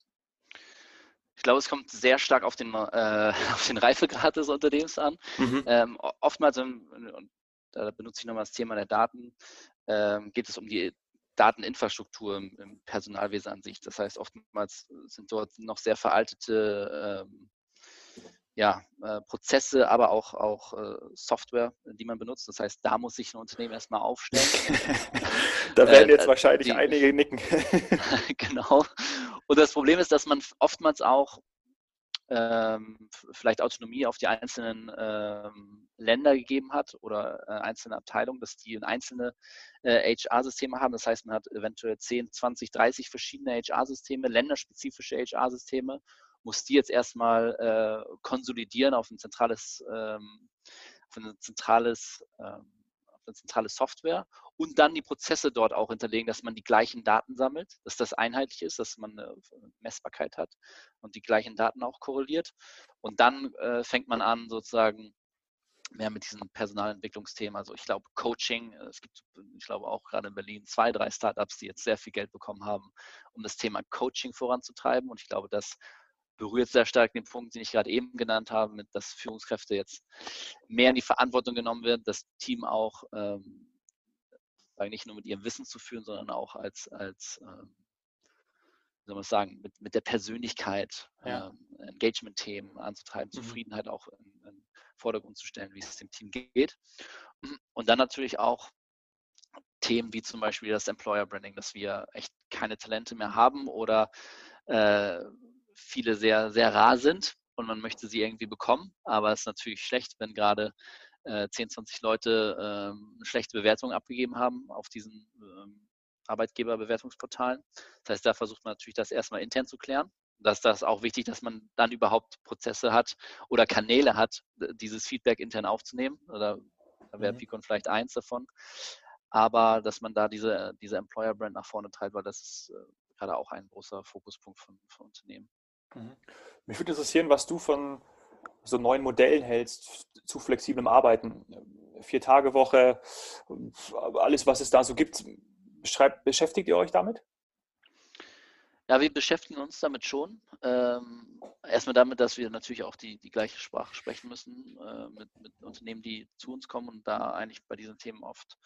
Speaker 1: Ich glaube, es kommt sehr stark auf den, äh, auf den Reifegrad des Unternehmens an. Mhm. Ähm, oftmals, und da benutze ich nochmal das Thema der Daten, ähm, geht es um die Dateninfrastruktur im, im, Personalwesen an sich. Das heißt, oftmals sind dort noch sehr veraltete ähm, ja, äh, Prozesse, aber auch, auch äh, Software, die man benutzt. Das heißt, da muss sich ein Unternehmen erstmal aufstellen.
Speaker 2: da werden jetzt äh, wahrscheinlich die, einige nicken.
Speaker 1: genau. Und das Problem ist, dass man oftmals auch ähm, vielleicht Autonomie auf die einzelnen ähm, Länder gegeben hat oder äh, einzelne Abteilungen, dass die einzelne HR-Systeme äh, haben. Das heißt, man hat eventuell 10, 20, 30 verschiedene HR-Systeme, länderspezifische HR-Systeme muss die jetzt erstmal äh, konsolidieren auf ein zentrales, ähm, auf ein zentrales, ähm, eine zentrale Software und dann die Prozesse dort auch hinterlegen, dass man die gleichen Daten sammelt, dass das einheitlich ist, dass man eine Messbarkeit hat und die gleichen Daten auch korreliert. Und dann äh, fängt man an, sozusagen mehr mit diesen Personalentwicklungsthemen. Also ich glaube, Coaching, es gibt, ich glaube auch gerade in Berlin zwei, drei Startups, die jetzt sehr viel Geld bekommen haben, um das Thema Coaching voranzutreiben. Und ich glaube, dass berührt sehr stark den Punkt, den ich gerade eben genannt habe, mit, dass Führungskräfte jetzt mehr in die Verantwortung genommen werden, das Team auch ähm, nicht nur mit ihrem Wissen zu führen, sondern auch als, als ähm, wie soll man sagen, mit, mit der Persönlichkeit ja. ähm, Engagement-Themen anzutreiben, mhm. Zufriedenheit auch in, in Vordergrund zu stellen, wie es dem Team geht. Und dann natürlich auch Themen wie zum Beispiel das Employer Branding, dass wir echt keine Talente mehr haben oder äh, viele sehr, sehr rar sind und man möchte sie irgendwie bekommen. Aber es ist natürlich schlecht, wenn gerade äh, 10, 20 Leute ähm, eine schlechte Bewertung abgegeben haben auf diesen ähm, Arbeitgeberbewertungsportalen. Das heißt, da versucht man natürlich das erstmal intern zu klären. Dass das auch wichtig, dass man dann überhaupt Prozesse hat oder Kanäle hat, dieses Feedback intern aufzunehmen. Oder da wäre mhm. Picon vielleicht eins davon. Aber dass man da diese, diese Employer Brand nach vorne treibt, weil das ist äh, gerade auch ein großer Fokuspunkt von, von Unternehmen.
Speaker 2: Mhm. Mich würde interessieren, was du von so neuen Modellen hältst zu flexiblem Arbeiten. Vier Tage Woche, alles, was es da so gibt. beschäftigt ihr euch damit?
Speaker 1: Ja, wir beschäftigen uns damit schon. Ähm, erstmal damit, dass wir natürlich auch die, die gleiche Sprache sprechen müssen äh, mit, mit, Unternehmen, die zu uns kommen und da eigentlich bei diesen Themen oft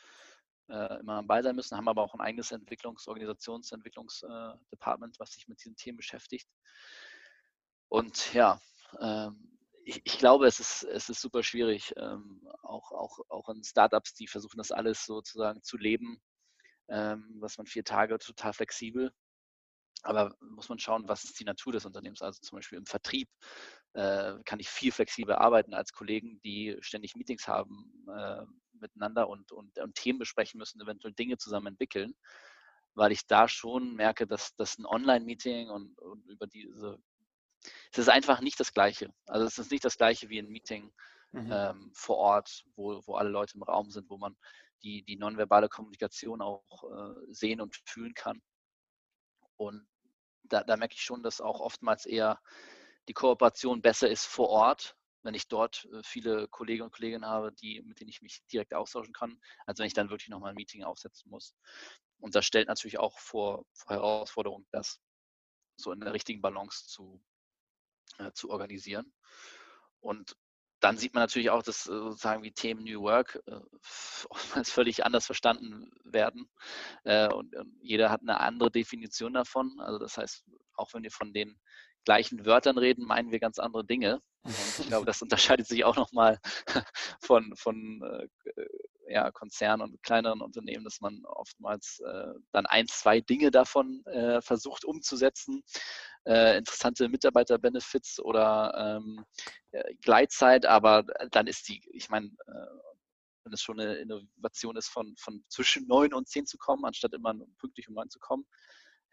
Speaker 1: äh, immer am Ball sein müssen, haben aber auch ein eigenes Entwicklungs-, Organisationsentwicklungsdepartment, äh, was sich mit diesen Themen beschäftigt. Und ja, ähm, ich, ich, glaube, es ist, es ist super schwierig, ähm, auch, auch, auch in Startups, die versuchen das alles sozusagen zu leben, ähm, was man vier Tage total flexibel aber muss man schauen, was ist die Natur des Unternehmens. Also zum Beispiel im Vertrieb äh, kann ich viel flexibler arbeiten als Kollegen, die ständig Meetings haben äh, miteinander und, und, und, Themen besprechen müssen, eventuell Dinge zusammen entwickeln, weil ich da schon merke, dass, dass ein Online-Meeting und, und, über diese, es ist einfach nicht das Gleiche. Also es ist nicht das Gleiche wie ein Meeting mhm. ähm, vor Ort, wo, wo alle Leute im Raum sind, wo man die, die nonverbale Kommunikation auch äh, sehen und fühlen kann. Und da, da merke ich schon, dass auch oftmals eher die Kooperation besser ist vor Ort, wenn ich dort äh, viele Kolleginnen und Kollegen habe, die, mit denen ich mich direkt austauschen kann, als wenn ich dann wirklich nochmal ein Meeting aufsetzen muss. Und das stellt natürlich auch vor, vor Herausforderungen, das so in der richtigen Balance zu, äh, zu organisieren. Und dann sieht man natürlich auch, dass äh, sozusagen wie Themen New Work äh, oftmals völlig anders verstanden werden. Äh, und, jeder hat eine andere Definition davon. Also das heißt, auch wenn wir von den gleichen Wörtern reden, meinen wir ganz andere Dinge. Und ich glaube, das unterscheidet sich auch nochmal von, von ja, Konzernen und kleineren Unternehmen, dass man oftmals äh, dann ein, zwei Dinge davon äh, versucht umzusetzen. Äh, interessante Mitarbeiter-Benefits oder ähm, Gleitzeit, aber dann ist die, ich meine, äh, wenn es schon eine Innovation ist, von, von zwischen neun und zehn zu kommen, anstatt immer pünktlich um neun zu kommen,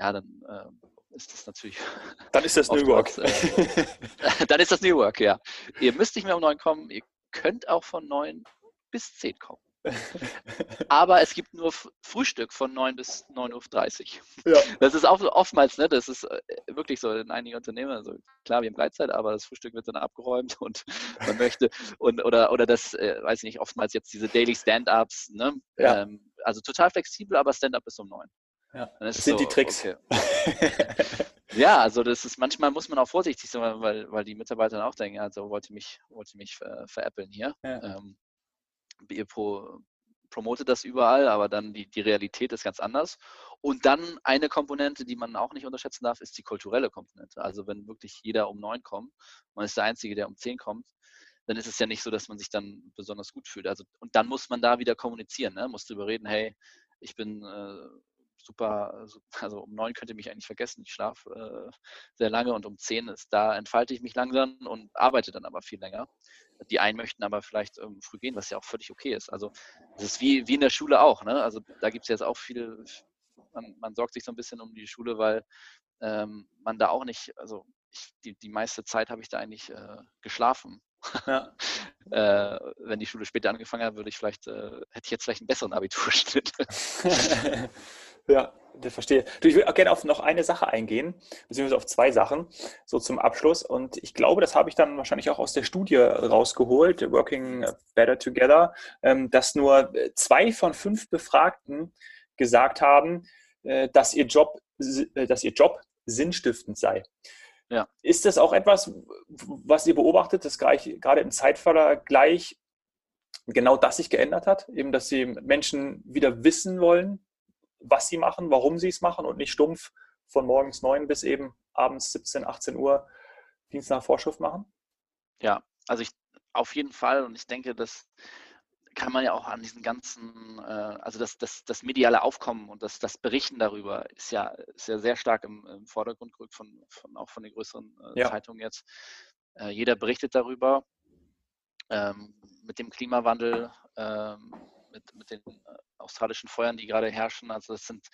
Speaker 1: ja, dann äh, ist das natürlich.
Speaker 2: Dann ist das New Work.
Speaker 1: Äh, dann ist das New Work, ja. Ihr müsst nicht mehr um neun kommen, ihr könnt auch von neun bis zehn kommen. Aber es gibt nur Frühstück von 9 bis 9.30 Uhr. Ja. Das ist auch oftmals, ne, das ist äh, wirklich so in einigen Unternehmen. Also klar, wir haben Gleitzeit, aber das Frühstück wird dann abgeräumt und man möchte und oder oder das, äh, weiß ich nicht, oftmals jetzt diese Daily Stand-ups, ne? Ja. Ähm, also total flexibel, aber Stand-up ist um 9.
Speaker 2: Ja. Das sind so, die Tricks. Okay.
Speaker 1: ja, also das ist manchmal muss man auch vorsichtig sein, weil, weil die Mitarbeiter dann auch denken, also wollte mich, wollte mich ver, veräppeln hier. Ja. Ähm, ihr pro, promotet das überall, aber dann die, die Realität ist ganz anders. Und dann eine Komponente, die man auch nicht unterschätzen darf, ist die kulturelle Komponente. Also wenn wirklich jeder um neun kommt, man ist der Einzige, der um zehn kommt, dann ist es ja nicht so, dass man sich dann besonders gut fühlt. Also, und dann muss man da wieder kommunizieren, ne? muss darüber reden, hey, ich bin äh, super, also um neun könnt ihr mich eigentlich vergessen, ich schlafe äh, sehr lange und um zehn ist, da entfalte ich mich langsam und arbeite dann aber viel länger. Die einen möchten aber vielleicht ähm, früh gehen, was ja auch völlig okay ist. Also es ist wie, wie in der Schule auch. Ne? Also da gibt es jetzt auch viele, man, man, sorgt sich so ein bisschen um die Schule, weil ähm, man da auch nicht, also ich, die, die meiste Zeit habe ich da eigentlich äh, geschlafen. Ja. äh, wenn die Schule später angefangen hat, würde ich vielleicht, äh, hätte ich jetzt vielleicht einen besseren Abiturschnitt.
Speaker 2: Ja, das verstehe. Du, ich will auch gerne auf noch eine Sache eingehen, beziehungsweise auf zwei Sachen, so zum Abschluss. Und ich glaube, das habe ich dann wahrscheinlich auch aus der Studie rausgeholt, Working Better Together, ähm, dass nur zwei von fünf Befragten gesagt haben, äh, dass ihr Job, äh, dass ihr Job sinnstiftend sei. Ja. Ist das auch etwas, was ihr beobachtet, dass gerade im Zeitvergleich genau das sich geändert hat? Eben, dass die Menschen wieder wissen wollen, was sie machen, warum sie es machen und nicht stumpf von morgens 9 bis eben abends 17, 18 Uhr Dienst nach Vorschrift machen?
Speaker 1: Ja, also ich auf jeden Fall und ich denke, das kann man ja auch an diesen ganzen, äh, also das, das, das mediale Aufkommen und das, das Berichten darüber ist ja, ist ja sehr stark im, im Vordergrund gerückt, von, von, auch von den größeren äh, ja. Zeitungen jetzt. Äh, jeder berichtet darüber. Ähm, mit dem Klimawandel ähm, mit, mit den äh, australischen Feuern, die gerade herrschen. Also das sind,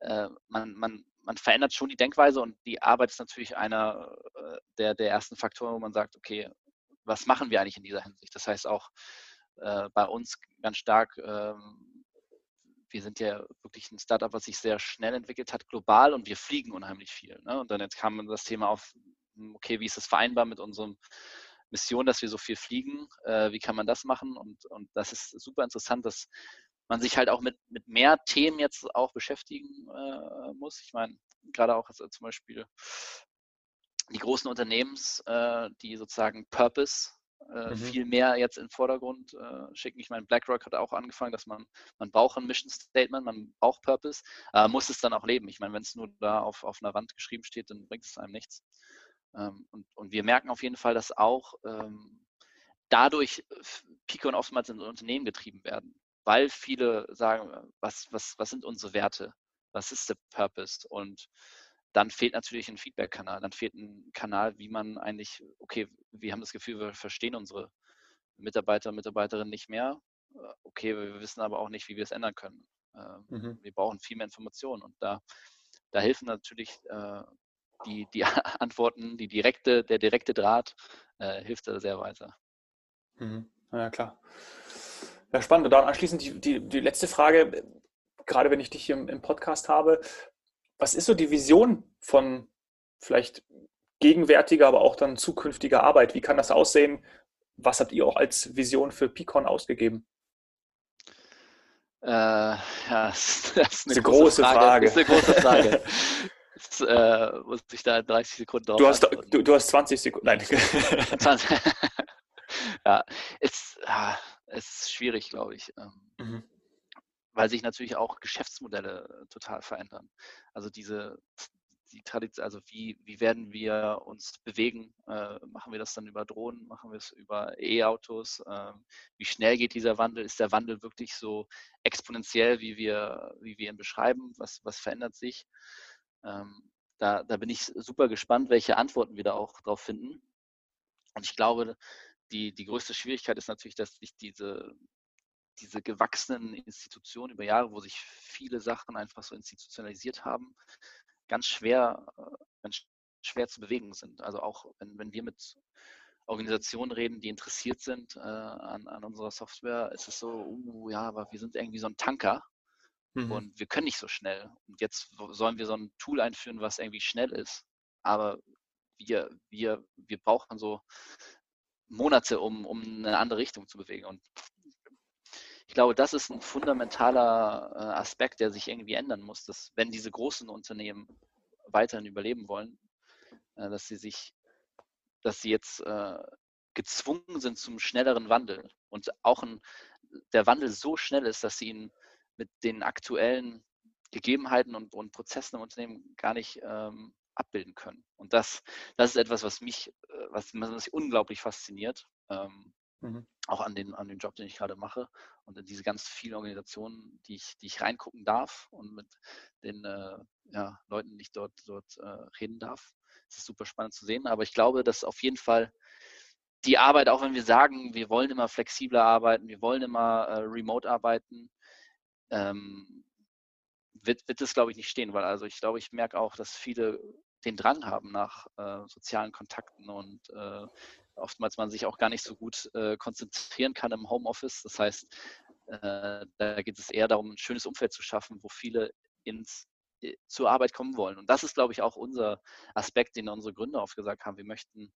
Speaker 1: äh, man, man, man verändert schon die Denkweise und die Arbeit ist natürlich einer äh, der, der ersten Faktoren, wo man sagt, okay, was machen wir eigentlich in dieser Hinsicht? Das heißt auch äh, bei uns ganz stark, ähm, wir sind ja wirklich ein Startup, was sich sehr schnell entwickelt hat, global und wir fliegen unheimlich viel. Ne? Und dann jetzt kam das Thema auf, hm, okay, wie ist das vereinbar mit unserem Mission, dass wir so viel fliegen. Äh, wie kann man das machen? Und, und das ist super interessant, dass man sich halt auch mit, mit mehr Themen jetzt auch beschäftigen äh, muss. Ich meine, gerade auch also zum Beispiel die großen Unternehmens, äh, die sozusagen Purpose äh, mhm. viel mehr jetzt in den Vordergrund äh, schicken. Ich meine, BlackRock hat auch angefangen, dass man, man braucht ein Mission Statement, man braucht Purpose, äh, muss es dann auch leben. Ich meine, wenn es nur da auf, auf einer Wand geschrieben steht, dann bringt es einem nichts. Ähm, und, und wir merken auf jeden Fall, dass auch ähm, dadurch Pico und oftmals in Unternehmen getrieben werden, weil viele sagen, was, was, was sind unsere Werte? Was ist der Purpose? Und dann fehlt natürlich ein Feedback-Kanal. Dann fehlt ein Kanal, wie man eigentlich, okay, wir haben das Gefühl, wir verstehen unsere Mitarbeiter und Mitarbeiterinnen nicht mehr. Äh, okay, wir wissen aber auch nicht, wie wir es ändern können. Ähm, mhm. Wir brauchen viel mehr Informationen und da, da helfen natürlich äh, die, die Antworten, die direkte, der direkte Draht äh, hilft da sehr weiter.
Speaker 2: Mhm. Ja, klar. Ja, spannend. Und dann anschließend die, die, die letzte Frage, gerade wenn ich dich hier im, im Podcast habe, was ist so die Vision von vielleicht gegenwärtiger, aber auch dann zukünftiger Arbeit? Wie kann das aussehen? Was habt ihr auch als Vision für Picon ausgegeben?
Speaker 1: Äh, ja, das ist eine, das ist eine große, Frage. Frage. Das ist eine große Frage. Jetzt, äh, muss ich da 30 Sekunden
Speaker 2: drauf du hast, du, du, hast 20 Sekunden. Nein. 20.
Speaker 1: ja, es, ja, es ist schwierig, glaube ich. Ähm, mhm weil sich natürlich auch Geschäftsmodelle äh, total verändern. Also diese die Tradition, also wie, wie werden wir uns bewegen? Äh, machen wir das dann über Drohnen? Machen wir es über E-Autos? Ähm, wie schnell geht dieser Wandel? Ist der Wandel wirklich so exponentiell, wie wir, wie wir ihn beschreiben? Was, was verändert sich? Ähm, da, da bin ich super gespannt, welche Antworten wir da auch drauf finden. Und ich glaube, die, die größte Schwierigkeit ist natürlich, dass sich diese, diese gewachsenen Institutionen über Jahre, wo sich viele Sachen einfach so institutionalisiert haben, ganz schwer, äh, ganz schwer zu bewegen sind. Also auch wenn, wenn wir mit Organisationen reden, die interessiert sind äh, an, an, unserer Software, ist es so, uh, ja, aber wir sind irgendwie so ein Tanker mhm. und wir können nicht so schnell. Und jetzt sollen wir so ein Tool einführen, was irgendwie schnell ist. Aber wir, wir, wir brauchen so Monate, um, um eine andere Richtung zu bewegen. Und ich glaube, das ist ein fundamentaler äh, Aspekt, der sich irgendwie ändern muss, dass wenn diese großen Unternehmen weiterhin überleben wollen, äh, dass sie sich, dass sie jetzt äh, gezwungen sind zum schnelleren Wandel und auch ein, der Wandel so schnell ist, dass sie ihn mit den aktuellen Gegebenheiten und, und Prozessen im Unternehmen gar nicht ähm, abbilden können. Und das, das ist etwas, was mich, was, was mich unglaublich fasziniert. Ähm, mhm auch an den, an den Job, den ich gerade mache und in diese ganz vielen Organisationen, die ich, die ich reingucken darf und mit den äh, ja, Leuten, die ich dort, dort äh, reden darf. Es ist super spannend zu sehen, aber ich glaube, dass auf jeden Fall die Arbeit, auch wenn wir sagen, wir wollen immer flexibler arbeiten, wir wollen immer äh, remote arbeiten, ähm, wird, wird das, glaube ich, nicht stehen, weil also ich glaube, ich merke auch, dass viele den Drang haben nach äh, sozialen Kontakten und äh, oftmals man sich auch gar nicht so gut äh, konzentrieren kann im Homeoffice. Das heißt, äh, da geht es eher darum, ein schönes Umfeld zu schaffen, wo viele ins, äh, zur Arbeit kommen wollen. Und das ist, glaube ich, auch unser Aspekt, den unsere Gründer oft gesagt haben. Wir möchten,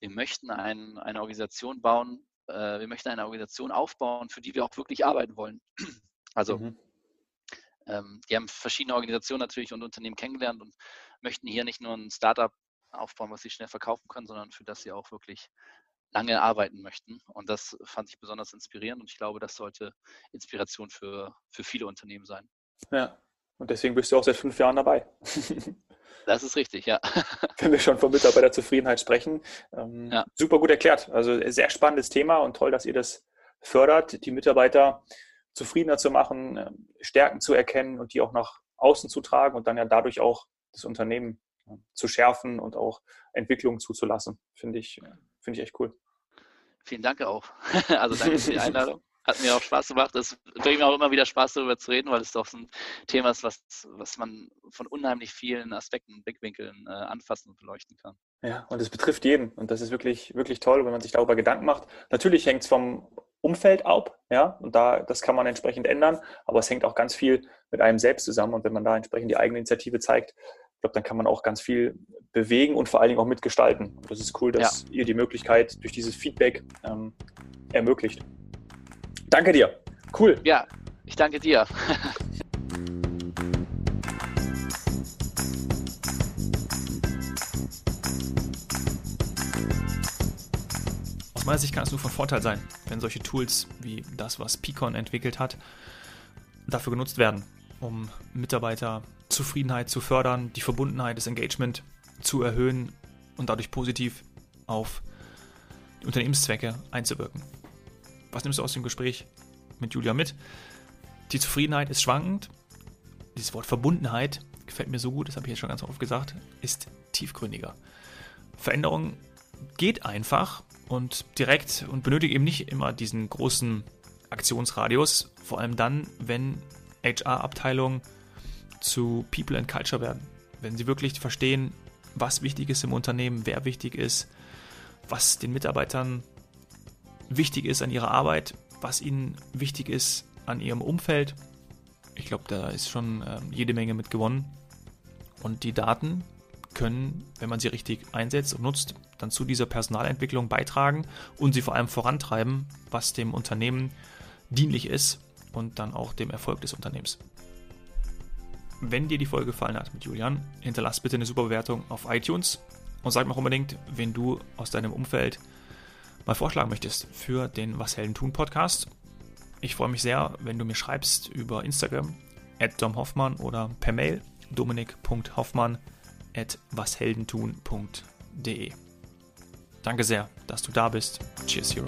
Speaker 1: wir möchten ein, eine Organisation bauen, äh, wir möchten eine Organisation aufbauen, für die wir auch wirklich arbeiten wollen. Also mhm. ähm, die haben verschiedene Organisationen natürlich und Unternehmen kennengelernt und möchten hier nicht nur ein Startup aufbauen, was sie schnell verkaufen können, sondern für das sie auch wirklich lange arbeiten möchten. Und das fand ich besonders inspirierend und ich glaube, das sollte Inspiration für, für viele Unternehmen sein.
Speaker 2: Ja, und deswegen bist du auch seit fünf Jahren dabei.
Speaker 1: Das ist richtig, ja.
Speaker 2: Wenn wir schon von Mitarbeiterzufriedenheit sprechen. Ähm, ja. Super gut erklärt. Also sehr spannendes Thema und toll, dass ihr das fördert, die Mitarbeiter zufriedener zu machen, ähm, Stärken zu erkennen und die auch nach außen zu tragen und dann ja dadurch auch das Unternehmen zu schärfen und auch Entwicklungen zuzulassen. Finde ich, finde ich echt cool.
Speaker 1: Vielen Dank auch. Also danke für die Einladung. Hat mir auch Spaß gemacht. Es bringt mir auch immer wieder Spaß, darüber zu reden, weil es doch ein Thema ist, was, was man von unheimlich vielen Aspekten und Blickwinkeln äh, anfassen und beleuchten kann.
Speaker 2: Ja, und es betrifft jeden. Und das ist wirklich, wirklich toll, wenn man sich darüber Gedanken macht. Natürlich hängt es vom Umfeld ab, ja, und da, das kann man entsprechend ändern, aber es hängt auch ganz viel mit einem selbst zusammen. Und wenn man da entsprechend die eigene Initiative zeigt, glaube, dann kann man auch ganz viel bewegen und vor allen Dingen auch mitgestalten. Und das ist cool, dass ja. ihr die Möglichkeit durch dieses Feedback ähm, ermöglicht. Danke dir. Cool.
Speaker 1: Ja, ich danke dir.
Speaker 2: Aus meiner Sicht kann es nur von Vorteil sein, wenn solche Tools wie das, was Picon entwickelt hat, dafür genutzt werden, um Mitarbeiterzufriedenheit zu fördern, die Verbundenheit, das Engagement zu erhöhen und dadurch positiv auf die Unternehmenszwecke einzuwirken. Was nimmst du aus dem Gespräch mit Julia mit? Die Zufriedenheit ist schwankend. Dieses Wort Verbundenheit gefällt mir so gut, das habe ich jetzt schon ganz oft gesagt, ist tiefgründiger. Veränderung geht einfach und direkt und benötigt eben nicht immer diesen großen Aktionsradius, vor allem dann, wenn HR-Abteilungen zu People and Culture werden. Wenn sie wirklich verstehen, was wichtig ist im Unternehmen, wer wichtig ist, was den Mitarbeitern wichtig ist an ihrer Arbeit, was ihnen wichtig ist an ihrem Umfeld. Ich glaube, da ist schon äh, jede Menge mit gewonnen. Und die Daten können, wenn man sie richtig einsetzt und nutzt, dann zu dieser Personalentwicklung beitragen und sie vor allem vorantreiben, was dem Unternehmen dienlich ist und dann auch dem Erfolg des Unternehmens. Wenn dir die Folge gefallen hat mit Julian, hinterlass bitte eine super Bewertung auf iTunes und sag mir auch unbedingt, wen du aus deinem Umfeld mal vorschlagen möchtest für den Was Helden tun Podcast. Ich freue mich sehr, wenn du mir schreibst über Instagram, at domhoffmann oder per Mail dominik.hoffmann at washeldentun.de. Danke sehr, dass du da bist. Cheers, Hero.